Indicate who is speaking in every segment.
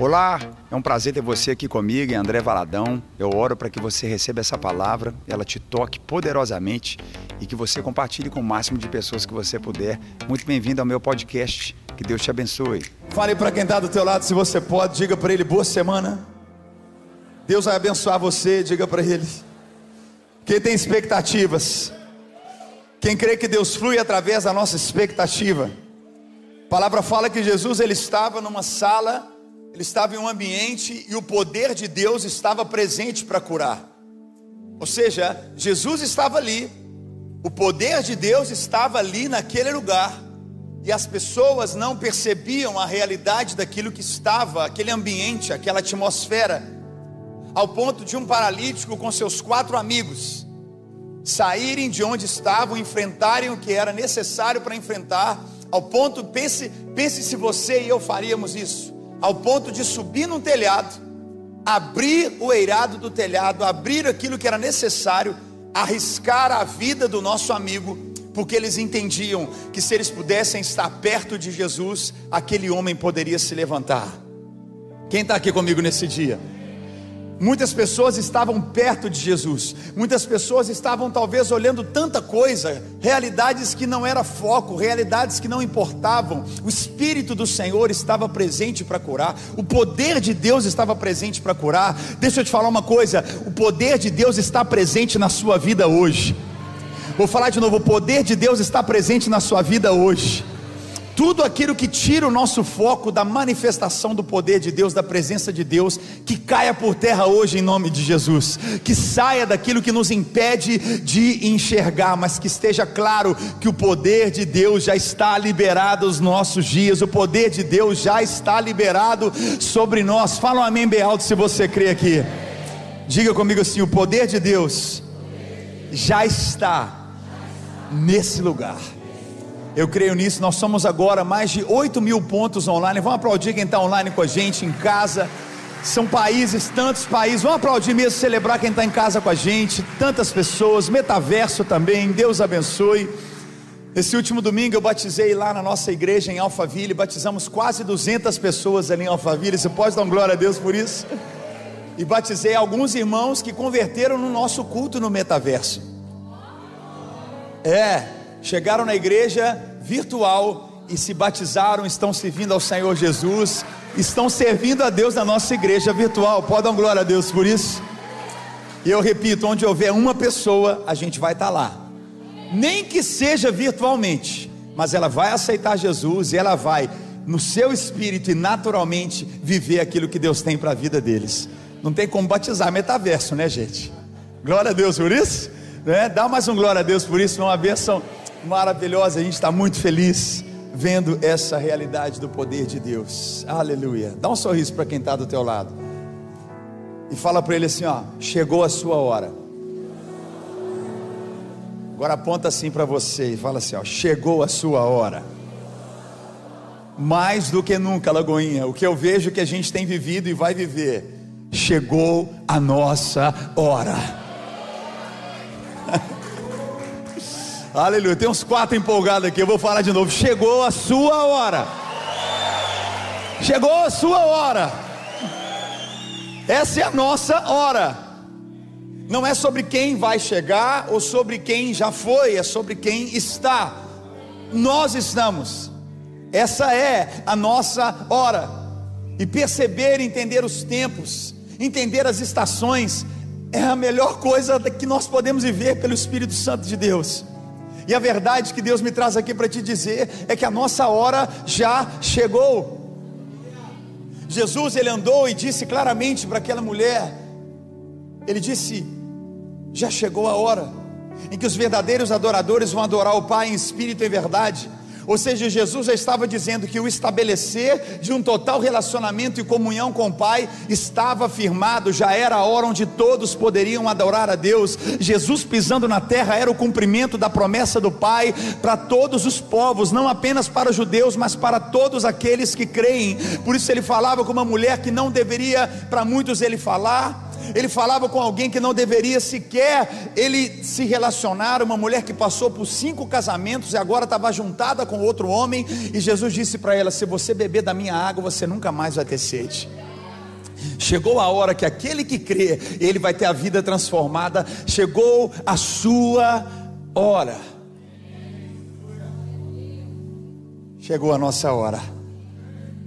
Speaker 1: Olá, é um prazer ter você aqui comigo, André Valadão. Eu oro para que você receba essa palavra, ela te toque poderosamente e que você compartilhe com o máximo de pessoas que você puder. Muito bem-vindo ao meu podcast. Que Deus te abençoe.
Speaker 2: Fale para quem está do teu lado, se você pode, diga para ele boa semana. Deus vai abençoar você, diga para ele. Quem tem expectativas, quem crê que Deus flui através da nossa expectativa. A palavra fala que Jesus ele estava numa sala ele estava em um ambiente e o poder de Deus estava presente para curar. Ou seja, Jesus estava ali, o poder de Deus estava ali naquele lugar, e as pessoas não percebiam a realidade daquilo que estava, aquele ambiente, aquela atmosfera, ao ponto de um paralítico com seus quatro amigos saírem de onde estavam, enfrentarem o que era necessário para enfrentar, ao ponto, pense, pense se você e eu faríamos isso ao ponto de subir num telhado, abrir o eirado do telhado, abrir aquilo que era necessário, arriscar a vida do nosso amigo, porque eles entendiam que se eles pudessem estar perto de Jesus, aquele homem poderia se levantar. Quem está aqui comigo nesse dia? Muitas pessoas estavam perto de Jesus, muitas pessoas estavam talvez olhando tanta coisa, realidades que não era foco, realidades que não importavam. O Espírito do Senhor estava presente para curar, o poder de Deus estava presente para curar. Deixa eu te falar uma coisa: o poder de Deus está presente na sua vida hoje. Vou falar de novo: o poder de Deus está presente na sua vida hoje tudo aquilo que tira o nosso foco da manifestação do poder de Deus, da presença de Deus, que caia por terra hoje em nome de Jesus, que saia daquilo que nos impede de enxergar, mas que esteja claro que o poder de Deus já está liberado nos nossos dias, o poder de Deus já está liberado sobre nós. Fala um amém bem alto se você crê aqui. Diga comigo assim: o poder de Deus já está nesse lugar. Eu creio nisso. Nós somos agora mais de 8 mil pontos online. Vamos aplaudir quem está online com a gente em casa. São países, tantos países. Vamos aplaudir mesmo, celebrar quem está em casa com a gente. Tantas pessoas, metaverso também. Deus abençoe. Esse último domingo eu batizei lá na nossa igreja em Alphaville. Batizamos quase 200 pessoas ali em Alphaville. Você pode dar um glória a Deus por isso? E batizei alguns irmãos que converteram no nosso culto no metaverso. É, chegaram na igreja virtual e se batizaram, estão servindo ao Senhor Jesus, estão servindo a Deus na nossa igreja virtual. Pode dar glória a Deus por isso? E eu repito: onde houver uma pessoa, a gente vai estar lá, nem que seja virtualmente, mas ela vai aceitar Jesus e ela vai, no seu espírito e naturalmente, viver aquilo que Deus tem para a vida deles. Não tem como batizar metaverso, né, gente? Glória a Deus por isso. Né? Dá mais um glória a Deus por isso, uma bênção maravilhosa. A gente está muito feliz vendo essa realidade do poder de Deus. Aleluia. Dá um sorriso para quem está do teu lado. E fala para ele assim: ó, chegou a sua hora. Agora aponta assim para você e fala assim: ó, chegou a sua hora. Mais do que nunca, Lagoinha, o que eu vejo que a gente tem vivido e vai viver, chegou a nossa hora. Aleluia. Tem uns quatro empolgados aqui. Eu vou falar de novo. Chegou a sua hora. Chegou a sua hora. Essa é a nossa hora. Não é sobre quem vai chegar ou sobre quem já foi, é sobre quem está. Nós estamos. Essa é a nossa hora. E perceber, entender os tempos, entender as estações, é a melhor coisa que nós podemos viver pelo Espírito Santo de Deus. E a verdade que Deus me traz aqui para te dizer é que a nossa hora já chegou. Jesus ele andou e disse claramente para aquela mulher: Ele disse, já chegou a hora em que os verdadeiros adoradores vão adorar o Pai em espírito e verdade. Ou seja, Jesus já estava dizendo que o estabelecer de um total relacionamento e comunhão com o Pai estava firmado, já era a hora onde todos poderiam adorar a Deus. Jesus pisando na terra era o cumprimento da promessa do Pai para todos os povos, não apenas para os judeus, mas para todos aqueles que creem. Por isso ele falava com uma mulher que não deveria para muitos ele falar ele falava com alguém que não deveria sequer ele se relacionar, uma mulher que passou por cinco casamentos e agora estava juntada com outro homem, e Jesus disse para ela: Se você beber da minha água, você nunca mais vai ter sede. Chegou a hora que aquele que crê, ele vai ter a vida transformada. Chegou a sua hora. Chegou a nossa hora.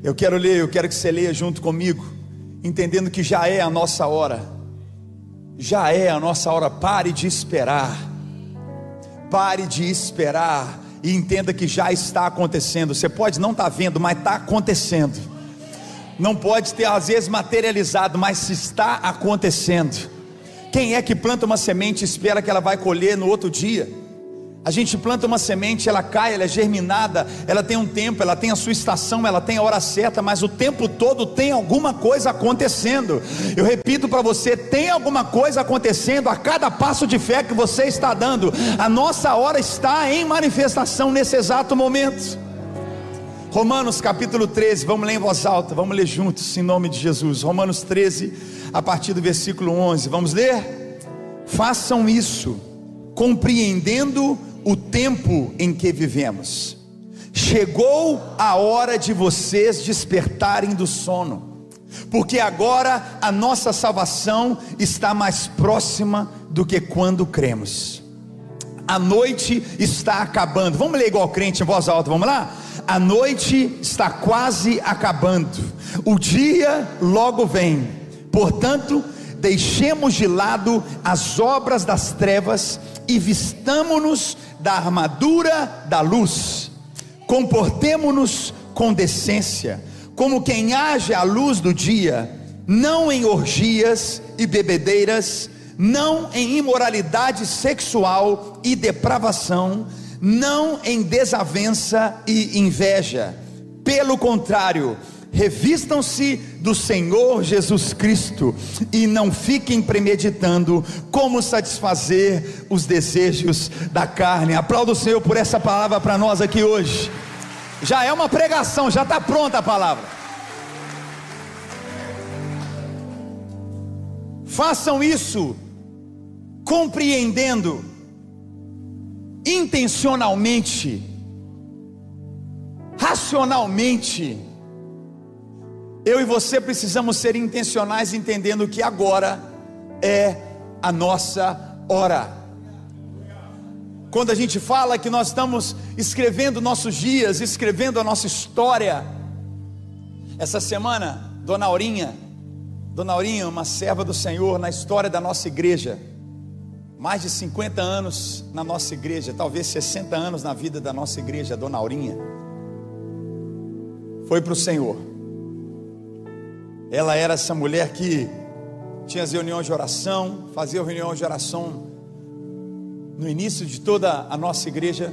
Speaker 2: Eu quero ler, eu quero que você leia junto comigo, entendendo que já é a nossa hora. Já é a nossa hora. Pare de esperar. Pare de esperar e entenda que já está acontecendo. Você pode não estar tá vendo, mas está acontecendo. Não pode ter às vezes materializado, mas está acontecendo. Quem é que planta uma semente e espera que ela vai colher no outro dia? A gente planta uma semente, ela cai, ela é germinada, ela tem um tempo, ela tem a sua estação, ela tem a hora certa, mas o tempo todo tem alguma coisa acontecendo. Eu repito para você: tem alguma coisa acontecendo a cada passo de fé que você está dando. A nossa hora está em manifestação nesse exato momento. Romanos capítulo 13, vamos ler em voz alta, vamos ler juntos em nome de Jesus. Romanos 13, a partir do versículo 11, vamos ler? Façam isso, compreendendo o tempo em que vivemos. Chegou a hora de vocês despertarem do sono, porque agora a nossa salvação está mais próxima do que quando cremos. A noite está acabando. Vamos ler igual crente em voz alta, vamos lá? A noite está quase acabando, o dia logo vem. Portanto, deixemos de lado as obras das trevas e vistamo-nos da armadura da luz. Comportemo-nos com decência, como quem age à luz do dia, não em orgias e bebedeiras, não em imoralidade sexual e depravação, não em desavença e inveja. Pelo contrário, revistam-se do Senhor Jesus Cristo e não fiquem premeditando como satisfazer os desejos da carne. Aplauda o Senhor por essa palavra para nós aqui hoje. Já é uma pregação, já está pronta a palavra. Façam isso compreendendo intencionalmente, racionalmente, eu e você precisamos ser intencionais entendendo que agora é a nossa hora. Quando a gente fala que nós estamos escrevendo nossos dias, escrevendo a nossa história. Essa semana, Dona Aurinha, Dona Aurinha, uma serva do Senhor na história da nossa igreja, mais de 50 anos na nossa igreja, talvez 60 anos na vida da nossa igreja, Dona Aurinha, foi para o Senhor ela era essa mulher que tinha as reuniões de oração, fazia reuniões de oração no início de toda a nossa igreja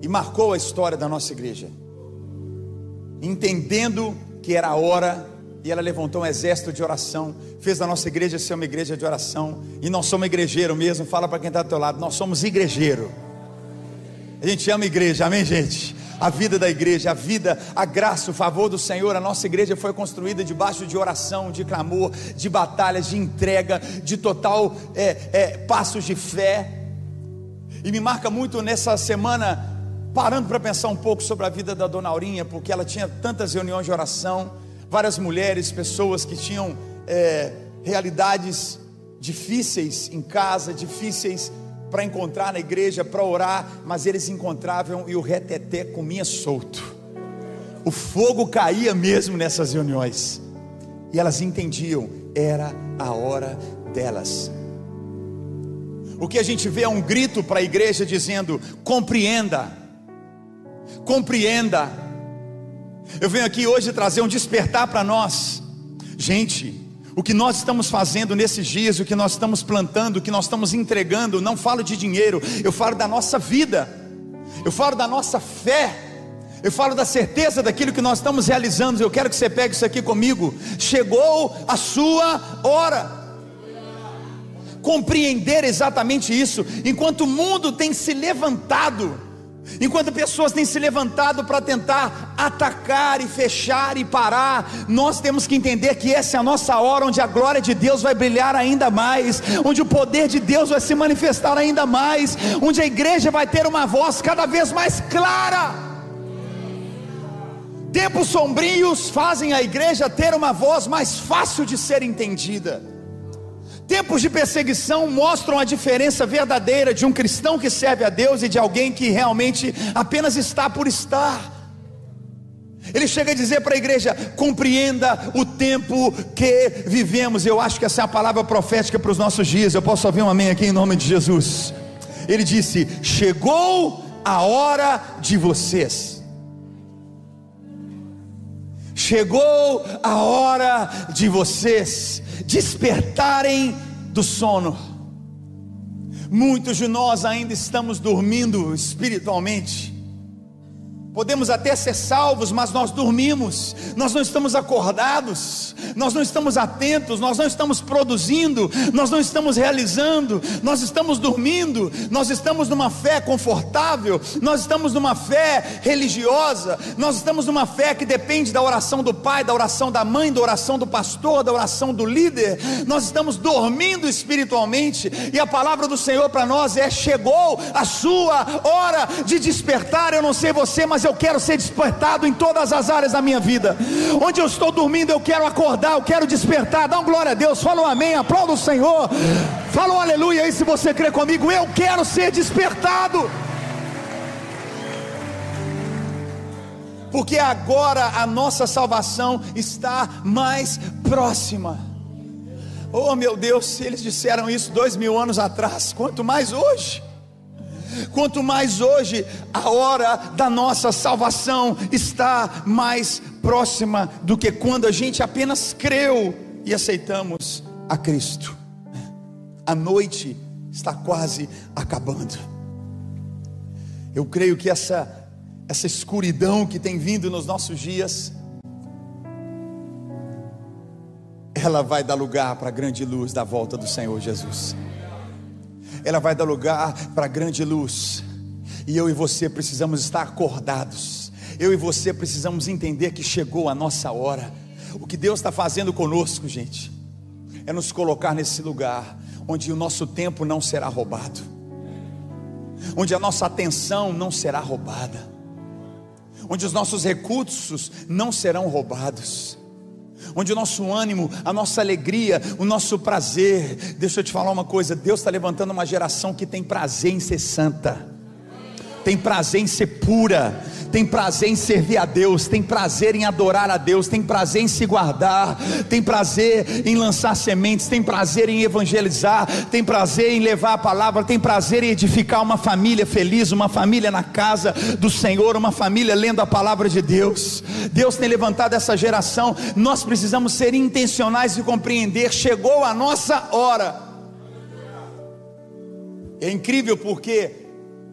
Speaker 2: e marcou a história da nossa igreja, entendendo que era a hora e ela levantou um exército de oração, fez da nossa igreja ser uma igreja de oração, e nós somos igrejeiro mesmo, fala para quem está do teu lado, nós somos igrejeiro, a gente ama igreja, amém gente? A vida da igreja, a vida, a graça, o favor do Senhor. A nossa igreja foi construída debaixo de oração, de clamor, de batalhas, de entrega, de total é, é, passos de fé. E me marca muito nessa semana, parando para pensar um pouco sobre a vida da dona Aurinha, porque ela tinha tantas reuniões de oração, várias mulheres, pessoas que tinham é, realidades difíceis em casa, difíceis para encontrar na igreja, para orar, mas eles encontravam e o reteté comia solto. O fogo caía mesmo nessas reuniões. E elas entendiam, era a hora delas. O que a gente vê é um grito para a igreja dizendo: compreenda, compreenda. Eu venho aqui hoje trazer um despertar para nós. Gente, o que nós estamos fazendo nesses dias, o que nós estamos plantando, o que nós estamos entregando, não falo de dinheiro, eu falo da nossa vida, eu falo da nossa fé, eu falo da certeza daquilo que nós estamos realizando. Eu quero que você pegue isso aqui comigo. Chegou a sua hora. Compreender exatamente isso, enquanto o mundo tem se levantado, Enquanto pessoas têm se levantado para tentar atacar e fechar e parar, nós temos que entender que essa é a nossa hora onde a glória de Deus vai brilhar ainda mais, onde o poder de Deus vai se manifestar ainda mais, onde a igreja vai ter uma voz cada vez mais clara. Tempos sombrios fazem a igreja ter uma voz mais fácil de ser entendida. Tempos de perseguição mostram a diferença verdadeira de um cristão que serve a Deus e de alguém que realmente apenas está por estar. Ele chega a dizer para a igreja: compreenda o tempo que vivemos. Eu acho que essa é a palavra profética para os nossos dias. Eu posso ouvir um amém aqui em nome de Jesus. Ele disse: Chegou a hora de vocês. Chegou a hora de vocês despertarem do sono. Muitos de nós ainda estamos dormindo espiritualmente Podemos até ser salvos, mas nós dormimos, nós não estamos acordados, nós não estamos atentos, nós não estamos produzindo, nós não estamos realizando, nós estamos dormindo, nós estamos numa fé confortável, nós estamos numa fé religiosa, nós estamos numa fé que depende da oração do pai, da oração da mãe, da oração do pastor, da oração do líder, nós estamos dormindo espiritualmente, e a palavra do Senhor para nós é: chegou a sua hora de despertar. Eu não sei você, mas mas eu quero ser despertado em todas as áreas da minha vida. Onde eu estou dormindo, eu quero acordar, eu quero despertar. Dá um glória a Deus, fala um amém, aplauda o Senhor. Fala um aleluia aí se você crê comigo. Eu quero ser despertado. Porque agora a nossa salvação está mais próxima. Oh meu Deus, se eles disseram isso dois mil anos atrás, quanto mais hoje. Quanto mais hoje a hora da nossa salvação está mais próxima do que quando a gente apenas creu e aceitamos a Cristo. A noite está quase acabando. Eu creio que essa essa escuridão que tem vindo nos nossos dias ela vai dar lugar para a grande luz da volta do Senhor Jesus ela vai dar lugar para grande luz. E eu e você precisamos estar acordados. Eu e você precisamos entender que chegou a nossa hora. O que Deus está fazendo conosco, gente, é nos colocar nesse lugar onde o nosso tempo não será roubado, onde a nossa atenção não será roubada, onde os nossos recursos não serão roubados onde o nosso ânimo, a nossa alegria, o nosso prazer. Deixa eu te falar uma coisa: Deus está levantando uma geração que tem prazer em ser santa, tem prazer em ser pura, tem prazer em servir a Deus, tem prazer em adorar a Deus, tem prazer em se guardar, tem prazer em lançar sementes, tem prazer em evangelizar, tem prazer em levar a palavra, tem prazer em edificar uma família feliz, uma família na casa do Senhor, uma família lendo a palavra de Deus. Deus tem levantado essa geração, nós precisamos ser intencionais e compreender: chegou a nossa hora. É incrível porque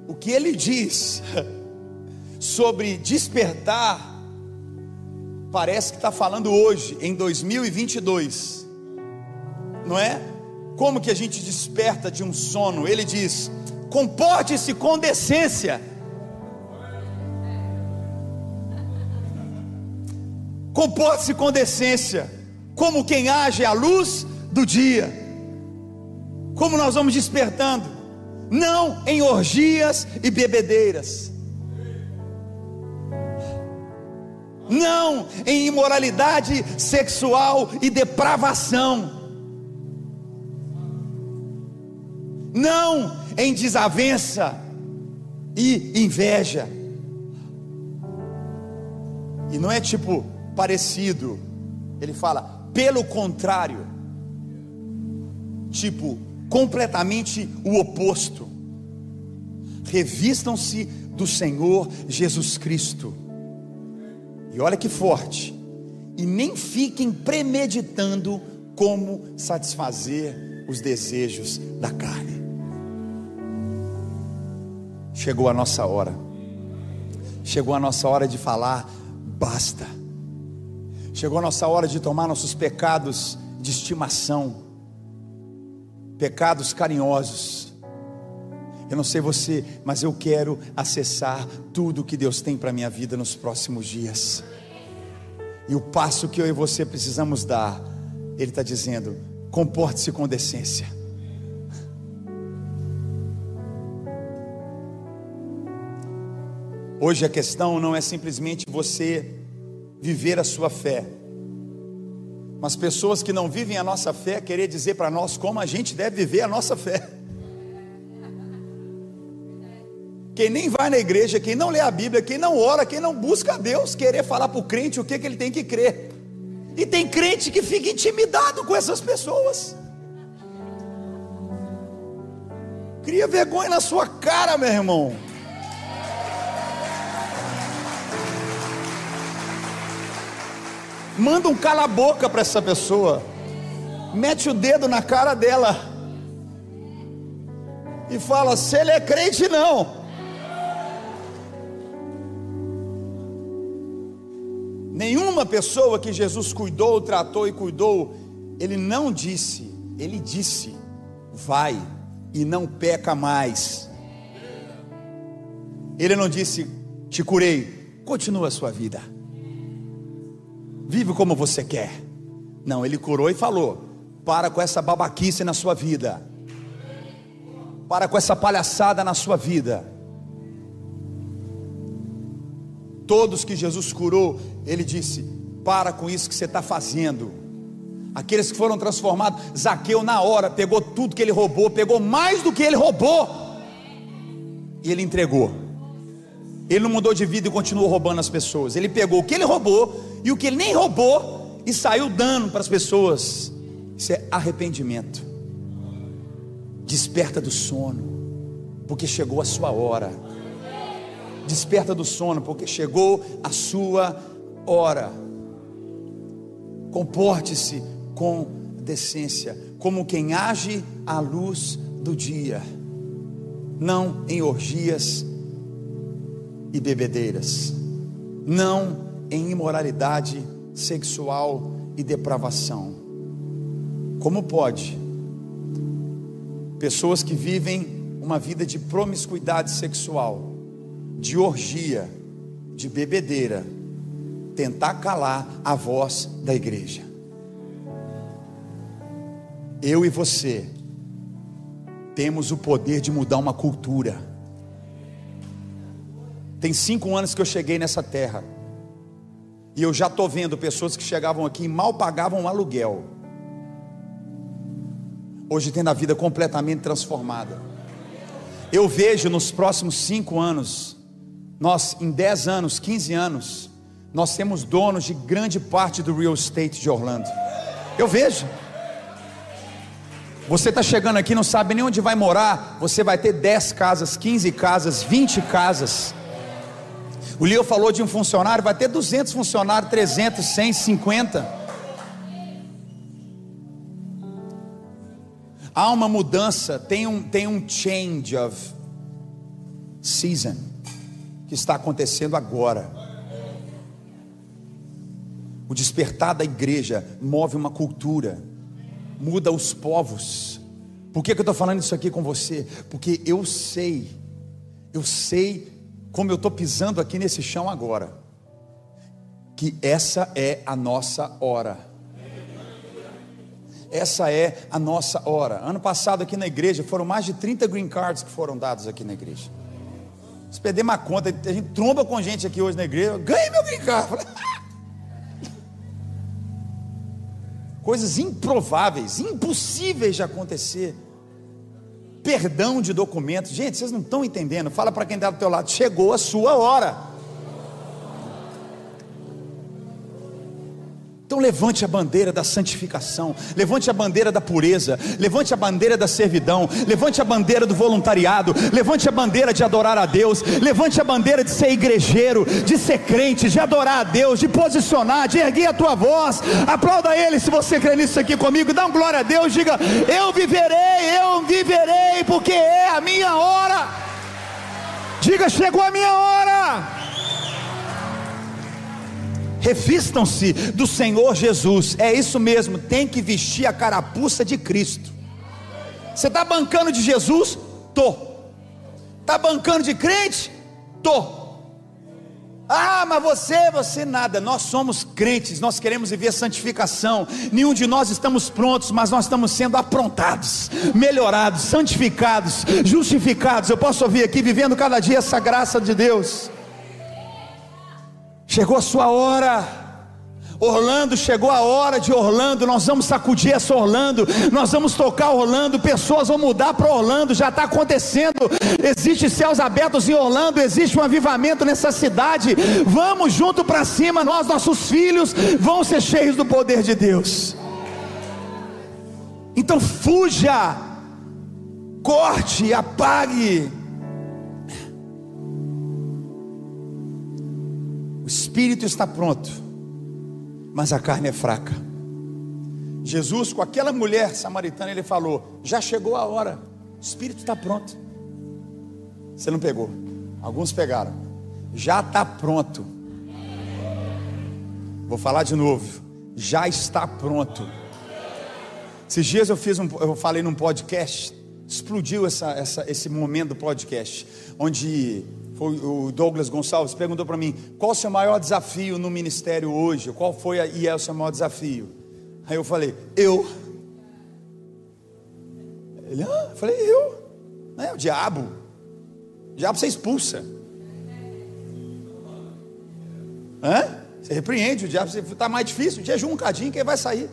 Speaker 2: o que ele diz sobre despertar, parece que está falando hoje, em 2022, não é? Como que a gente desperta de um sono? Ele diz: comporte-se com decência. Comporte-se com decência, como quem age à luz do dia. Como nós vamos despertando? Não em orgias e bebedeiras. Não em imoralidade sexual e depravação, não em desavença e inveja. E não é tipo parecido, ele fala, pelo contrário, tipo, completamente o oposto. Revistam-se do Senhor Jesus Cristo e olha que forte. E nem fiquem premeditando como satisfazer os desejos da carne. Chegou a nossa hora. Chegou a nossa hora de falar basta. Chegou a nossa hora de tomar nossos pecados de estimação, pecados carinhosos. Eu não sei você, mas eu quero acessar tudo que Deus tem para a minha vida nos próximos dias. E o passo que eu e você precisamos dar, Ele está dizendo: comporte-se com decência. Hoje a questão não é simplesmente você viver a sua fé. Mas pessoas que não vivem a nossa fé querer dizer para nós como a gente deve viver a nossa fé. Quem nem vai na igreja, quem não lê a Bíblia, quem não ora, quem não busca a Deus, querer falar para o crente o que, que ele tem que crer. E tem crente que fica intimidado com essas pessoas. Cria vergonha na sua cara, meu irmão. Manda um cala-boca para essa pessoa. Mete o dedo na cara dela. E fala: se ele é crente, não. Nenhuma pessoa que Jesus cuidou, tratou e cuidou, ele não disse, ele disse: vai e não peca mais. Ele não disse: te curei, continua a sua vida vive como você quer. Não, ele curou e falou: para com essa babaquice na sua vida, para com essa palhaçada na sua vida. Todos que Jesus curou, ele disse: para com isso que você está fazendo. Aqueles que foram transformados, Zaqueu na hora pegou tudo que ele roubou, pegou mais do que ele roubou, e ele entregou. Ele não mudou de vida e continuou roubando as pessoas. Ele pegou o que ele roubou e o que ele nem roubou e saiu dando para as pessoas. Isso é arrependimento. Desperta do sono, porque chegou a sua hora. Desperta do sono, porque chegou a sua hora. Comporte-se com decência, como quem age à luz do dia, não em orgias e bebedeiras, não em imoralidade sexual e depravação. Como pode pessoas que vivem uma vida de promiscuidade sexual, de orgia, de bebedeira, tentar calar a voz da igreja? Eu e você temos o poder de mudar uma cultura. Tem cinco anos que eu cheguei nessa terra. E eu já estou vendo pessoas que chegavam aqui e mal pagavam um aluguel. Hoje tendo a vida completamente transformada. Eu vejo nos próximos cinco anos, nós em dez anos, quinze anos, nós temos donos de grande parte do real estate de Orlando. Eu vejo. Você está chegando aqui, não sabe nem onde vai morar. Você vai ter 10 casas, 15 casas, 20 casas. O Leo falou de um funcionário, vai ter 200 funcionários, 300, 100, 50. Há uma mudança, tem um, tem um change of season que está acontecendo agora. O despertar da igreja move uma cultura, muda os povos. Por que, que eu estou falando isso aqui com você? Porque eu sei, eu sei como eu estou pisando aqui nesse chão agora, que essa é a nossa hora. Essa é a nossa hora. Ano passado aqui na igreja foram mais de 30 green cards que foram dados aqui na igreja. Se perder uma conta, a gente tromba com gente aqui hoje na igreja, ganhei meu green card. Coisas improváveis, impossíveis de acontecer perdão de documentos. Gente, vocês não estão entendendo. Fala para quem está do teu lado, chegou a sua hora. Então levante a bandeira da santificação, levante a bandeira da pureza, levante a bandeira da servidão, levante a bandeira do voluntariado, levante a bandeira de adorar a Deus, levante a bandeira de ser igrejeiro, de ser crente, de adorar a Deus, de posicionar, de erguer a tua voz. Aplauda Ele se você crê nisso aqui comigo, dá um glória a Deus, diga: Eu viverei, eu viverei, porque é a minha hora. Diga: Chegou a minha hora. Revistam-se do Senhor Jesus. É isso mesmo, tem que vestir a carapuça de Cristo. Você está bancando de Jesus? Tô. Está bancando de crente? Tô. Ah, mas você, você nada. Nós somos crentes, nós queremos viver santificação. Nenhum de nós estamos prontos, mas nós estamos sendo aprontados, melhorados, santificados, justificados. Eu posso ouvir aqui, vivendo cada dia essa graça de Deus. Chegou a sua hora. Orlando, chegou a hora de Orlando, nós vamos sacudir essa Orlando, nós vamos tocar Orlando, pessoas vão mudar para Orlando, já está acontecendo. Existe céus abertos em Orlando, existe um avivamento nessa cidade. Vamos junto para cima, nós, nossos filhos, vão ser cheios do poder de Deus. Então fuja, corte, apague. O espírito está pronto mas a carne é fraca. Jesus, com aquela mulher samaritana, ele falou: Já chegou a hora, o espírito está pronto. Você não pegou, alguns pegaram, já está pronto. Vou falar de novo, já está pronto. Esses dias eu fiz um, eu falei num podcast, explodiu essa, essa, esse momento do podcast, onde foi o Douglas Gonçalves, perguntou para mim: qual o seu maior desafio no ministério hoje? Qual foi e é o seu maior desafio? Aí eu falei: eu. Ele, ah, eu falei: eu. Não é o diabo. O diabo você expulsa. Hã? Você repreende o diabo, está mais difícil, jejum um cadinho que ele vai sair.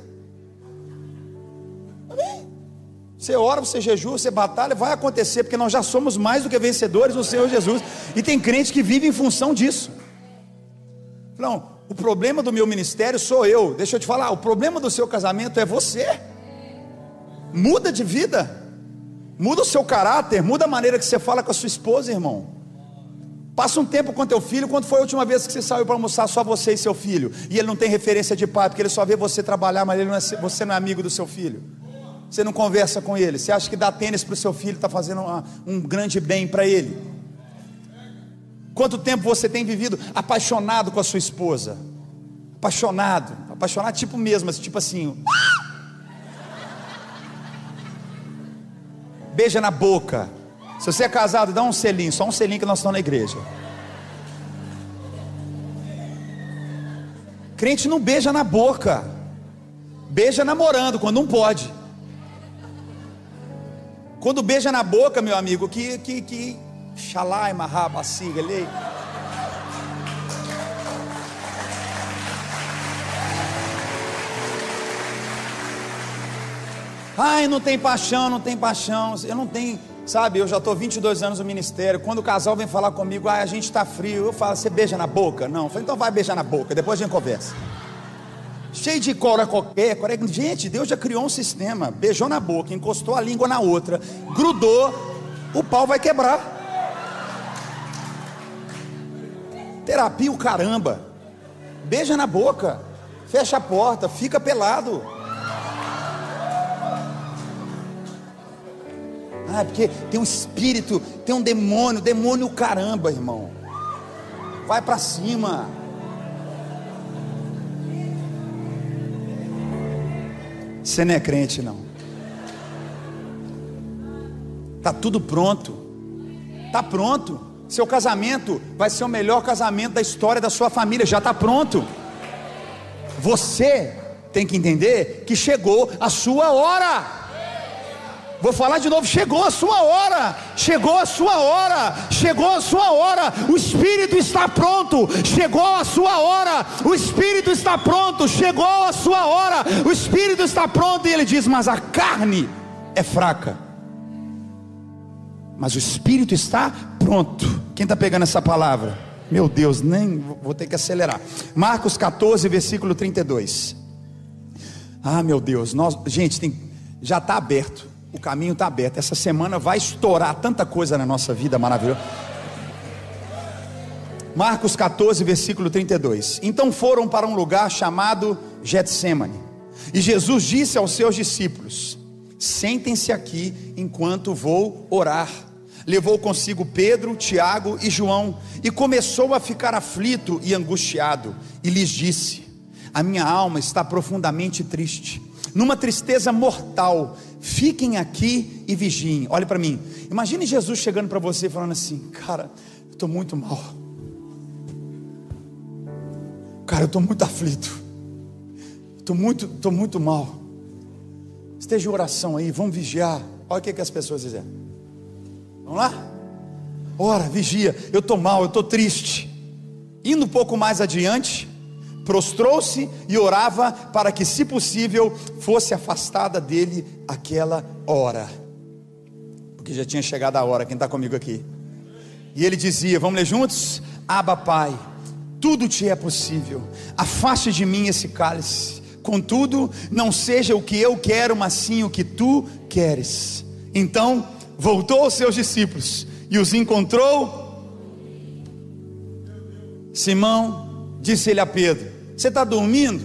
Speaker 2: Você ora, você jejua, você batalha, vai acontecer, porque nós já somos mais do que vencedores no Senhor Jesus. E tem crente que vive em função disso. Não, o problema do meu ministério sou eu. Deixa eu te falar, o problema do seu casamento é você. Muda de vida. Muda o seu caráter, muda a maneira que você fala com a sua esposa, irmão. Passa um tempo com teu filho. Quando foi a última vez que você saiu para almoçar só você e seu filho? E ele não tem referência de pai, porque ele só vê você trabalhar, mas não é, você não é amigo do seu filho você não conversa com ele, você acha que dar tênis para o seu filho está fazendo uma, um grande bem para ele. Quanto tempo você tem vivido apaixonado com a sua esposa? Apaixonado, apaixonado tipo mesmo, tipo assim. Beija na boca. Se você é casado, dá um selinho, só um selinho que nós estamos na igreja. Crente não beija na boca. Beija namorando quando não pode. Quando beija na boca, meu amigo, que que que xalai marraba siga lei. Ai, não tem paixão, não tem paixão. Eu não tenho, sabe? Eu já estou 22 anos no ministério. Quando o casal vem falar comigo, ai, a gente está frio. Eu falo, você beija na boca? Não. Eu falo, então vai beijar na boca. Depois a gente conversa cheio de cora qualquer. Gente, Deus já criou um sistema. Beijou na boca, encostou a língua na outra, grudou, o pau vai quebrar. Terapia o caramba. Beija na boca, fecha a porta, fica pelado. Ah, porque tem um espírito, tem um demônio, demônio caramba, irmão. Vai para cima. Você não é crente, não. Tá tudo pronto. Tá pronto. Seu casamento vai ser o melhor casamento da história da sua família. Já está pronto. Você tem que entender que chegou a sua hora. Vou falar de novo, chegou a sua hora, chegou a sua hora, chegou a sua hora, o Espírito está pronto, chegou a sua hora, o Espírito está pronto, chegou a sua hora, o Espírito está pronto, e ele diz: Mas a carne é fraca, mas o Espírito está pronto. Quem está pegando essa palavra? Meu Deus, nem vou ter que acelerar. Marcos 14, versículo 32. Ah, meu Deus, nós, gente, tem, já está aberto o caminho está aberto. Essa semana vai estourar tanta coisa na nossa vida maravilhosa. Marcos 14, versículo 32. Então foram para um lugar chamado Getsemane. E Jesus disse aos seus discípulos: Sentem-se aqui enquanto vou orar. Levou consigo Pedro, Tiago e João e começou a ficar aflito e angustiado. E lhes disse: A minha alma está profundamente triste, numa tristeza mortal fiquem aqui e vigiem. Olhe para mim. Imagine Jesus chegando para você falando assim: Cara, eu estou muito mal. Cara, eu estou muito aflito. Estou muito, estou muito mal. Esteja em oração aí, vamos vigiar. Olha o que, que as pessoas dizem. Vamos lá? Ora, vigia. Eu estou mal, eu estou triste. Indo um pouco mais adiante, prostrou-se e orava para que, se possível, fosse afastada dele aquela hora. Porque já tinha chegado a hora, quem está comigo aqui? E ele dizia: Vamos ler juntos? Aba, Pai, tudo te é possível, afaste de mim esse cálice, contudo, não seja o que eu quero, mas sim o que tu queres. Então voltou aos seus discípulos e os encontrou. Simão disse ele a Pedro: Você está dormindo?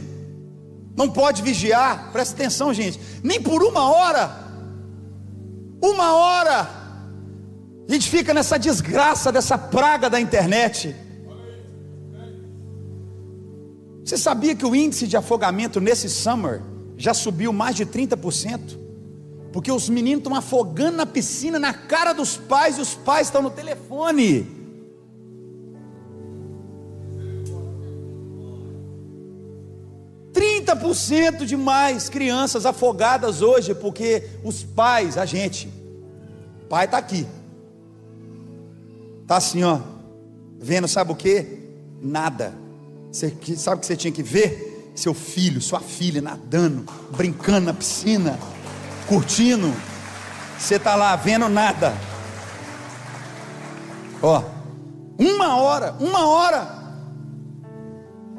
Speaker 2: Não pode vigiar, presta atenção, gente, nem por uma hora. Uma hora. A gente fica nessa desgraça, dessa praga da internet. Você sabia que o índice de afogamento nesse summer já subiu mais de 30%? Porque os meninos estão afogando na piscina, na cara dos pais, e os pais estão no telefone. Trinta por cento de mais crianças afogadas hoje, porque os pais, a gente, pai está aqui, está assim, ó, vendo, sabe o que? Nada. Você sabe o que você tinha que ver? Seu filho, sua filha nadando, brincando na piscina curtindo, você está lá vendo nada. Ó, uma hora, uma hora,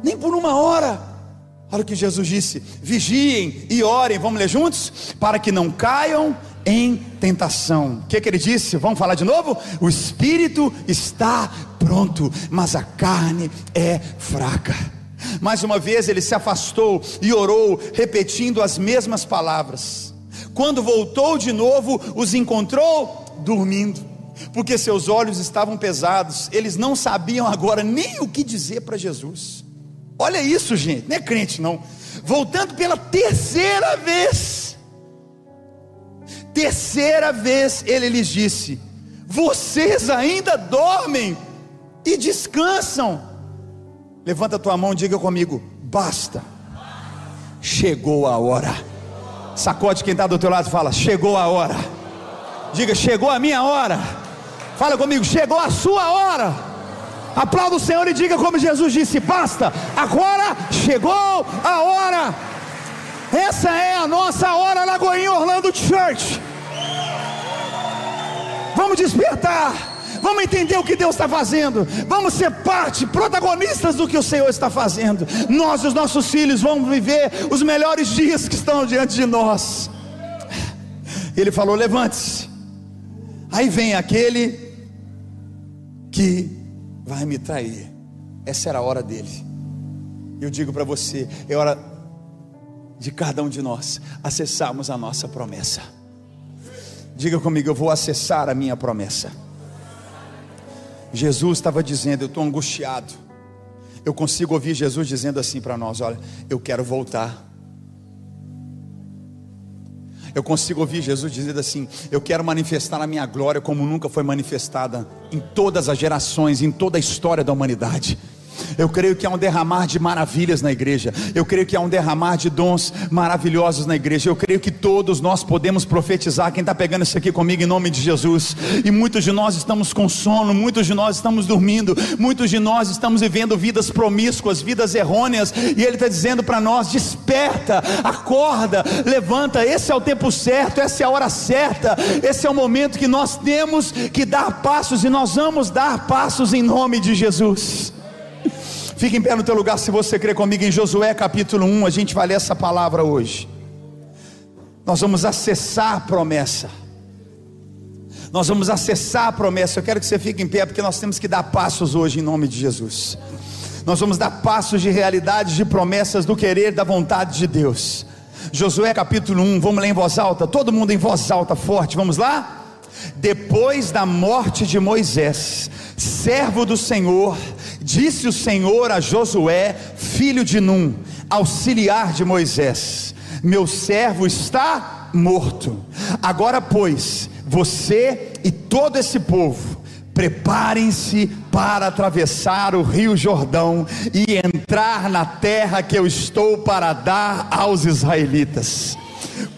Speaker 2: nem por uma hora. Olha o que Jesus disse: vigiem e orem, vamos ler juntos? Para que não caiam em tentação. O que, que ele disse? Vamos falar de novo? O espírito está pronto, mas a carne é fraca. Mais uma vez ele se afastou e orou, repetindo as mesmas palavras. Quando voltou de novo, os encontrou dormindo, porque seus olhos estavam pesados, eles não sabiam agora nem o que dizer para Jesus. Olha isso, gente, não é crente não. Voltando pela terceira vez, terceira vez ele lhes disse: Vocês ainda dormem e descansam. Levanta a tua mão e diga comigo: Basta, chegou a hora. Sacode quem está do teu lado e fala: Chegou a hora. Diga: Chegou a minha hora. Fala comigo: Chegou a sua hora. Aplauda o Senhor e diga como Jesus disse: Basta, agora chegou a hora. Essa é a nossa hora, Lagoinha Orlando Church. Vamos despertar. Vamos entender o que Deus está fazendo. Vamos ser parte, protagonistas do que o Senhor está fazendo. Nós e os nossos filhos vamos viver os melhores dias que estão diante de nós. Ele falou: levante-se. Aí vem aquele que vai me trair. Essa era a hora dele. Eu digo para você: é hora de cada um de nós acessarmos a nossa promessa. Diga comigo: eu vou acessar a minha promessa. Jesus estava dizendo: Eu estou angustiado. Eu consigo ouvir Jesus dizendo assim para nós: Olha, eu quero voltar. Eu consigo ouvir Jesus dizendo assim: Eu quero manifestar a minha glória como nunca foi manifestada em todas as gerações, em toda a história da humanidade. Eu creio que há um derramar de maravilhas na igreja. Eu creio que há um derramar de dons maravilhosos na igreja. Eu creio que todos nós podemos profetizar. Quem está pegando isso aqui comigo em nome de Jesus? E muitos de nós estamos com sono, muitos de nós estamos dormindo, muitos de nós estamos vivendo vidas promíscuas, vidas errôneas. E Ele está dizendo para nós: desperta, acorda, levanta. Esse é o tempo certo, essa é a hora certa. Esse é o momento que nós temos que dar passos e nós vamos dar passos em nome de Jesus. Fique em pé no teu lugar se você crê comigo em Josué capítulo 1. A gente vai ler essa palavra hoje. Nós vamos acessar a promessa. Nós vamos acessar a promessa. Eu quero que você fique em pé porque nós temos que dar passos hoje em nome de Jesus. Nós vamos dar passos de realidades, de promessas, do querer, da vontade de Deus. Josué capítulo 1, vamos ler em voz alta, todo mundo em voz alta, forte, vamos lá? Depois da morte de Moisés, servo do Senhor, Disse o Senhor a Josué, filho de Num, auxiliar de Moisés: Meu servo está morto. Agora, pois, você e todo esse povo, preparem-se para atravessar o rio Jordão e entrar na terra que eu estou para dar aos israelitas.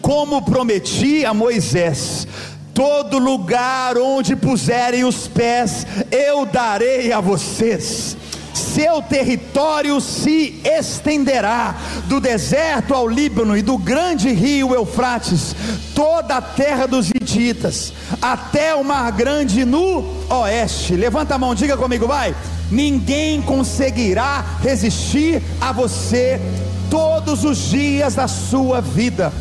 Speaker 2: Como prometi a Moisés, todo lugar onde puserem os pés, eu darei a vocês seu território se estenderá do deserto ao Líbano e do grande rio Eufrates, toda a terra dos hititas, até o mar grande no oeste. Levanta a mão, diga comigo, vai. Ninguém conseguirá resistir a você todos os dias da sua vida.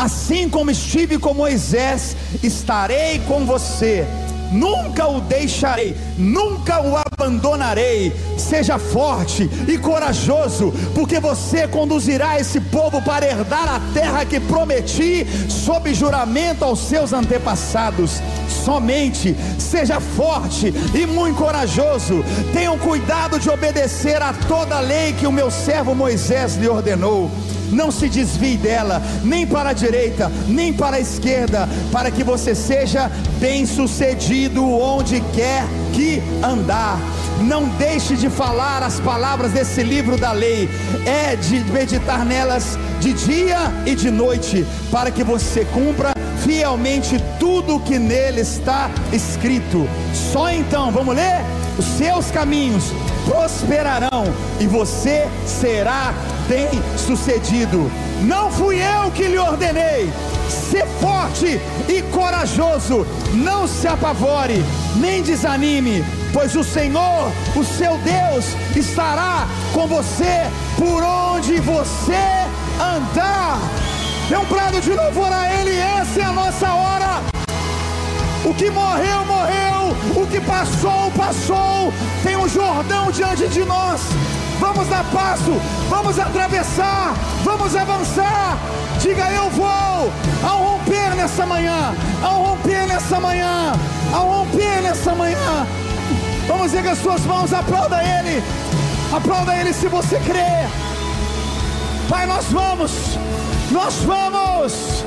Speaker 2: Assim como estive com Moisés, estarei com você nunca o deixarei, nunca o abandonarei. Seja forte e corajoso, porque você conduzirá esse povo para herdar a terra que prometi sob juramento aos seus antepassados. Somente seja forte e muito corajoso. Tenham cuidado de obedecer a toda a lei que o meu servo Moisés lhe ordenou não se desvie dela, nem para a direita, nem para a esquerda, para que você seja bem-sucedido onde quer que andar. Não deixe de falar as palavras desse livro da lei, é de meditar nelas de dia e de noite, para que você cumpra fielmente tudo o que nele está escrito. Só então, vamos ler? Os seus caminhos prosperarão e você será bem sucedido. Não fui eu que lhe ordenei. Ser forte e corajoso, não se apavore, nem desanime, pois o Senhor, o seu Deus, estará com você por onde você andar. Dê um prado de louvor a Ele, essa é a nossa hora. O que morreu, morreu. O que passou, passou. Tem um Jordão diante de nós. Vamos dar passo, vamos atravessar, vamos avançar. Diga eu vou. Ao romper nessa manhã, ao romper nessa manhã, ao romper nessa manhã. Vamos erguer as suas mãos, aplauda Ele. Aplauda Ele se você crê. Pai, nós vamos, nós vamos.